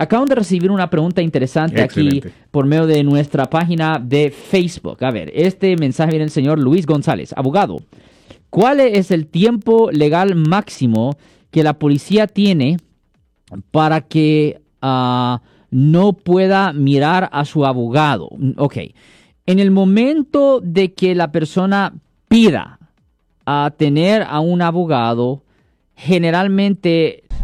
Acaban de recibir una pregunta interesante aquí por medio de nuestra página de Facebook. A ver, este mensaje viene del señor Luis González, abogado. ¿Cuál es el tiempo legal máximo que la policía tiene para que ah, no pueda mirar a su abogado? Ok. En el momento de que la persona pida a tener a un abogado, generalmente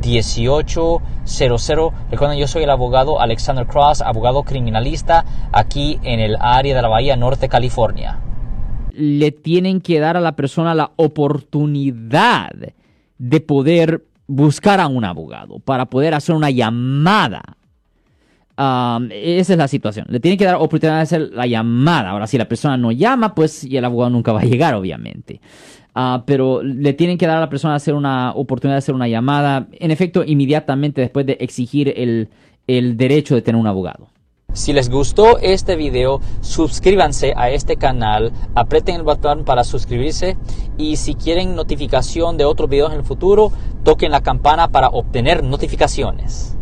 1-800-530-1800. Recuerden, yo soy el abogado Alexander Cross, abogado criminalista aquí en el área de la Bahía Norte, California. Le tienen que dar a la persona la oportunidad de poder buscar a un abogado, para poder hacer una llamada esa es la situación. Le tienen que dar oportunidad de hacer la llamada. Ahora, si la persona no llama, pues el abogado nunca va a llegar, obviamente. Ah, pero le tienen que dar a la persona hacer una oportunidad de hacer una llamada, en efecto, inmediatamente después de exigir el, el derecho de tener un abogado. Si les gustó este video, suscríbanse a este canal, aprieten el botón para suscribirse y si quieren notificación de otros videos en el futuro, toquen la campana para obtener notificaciones.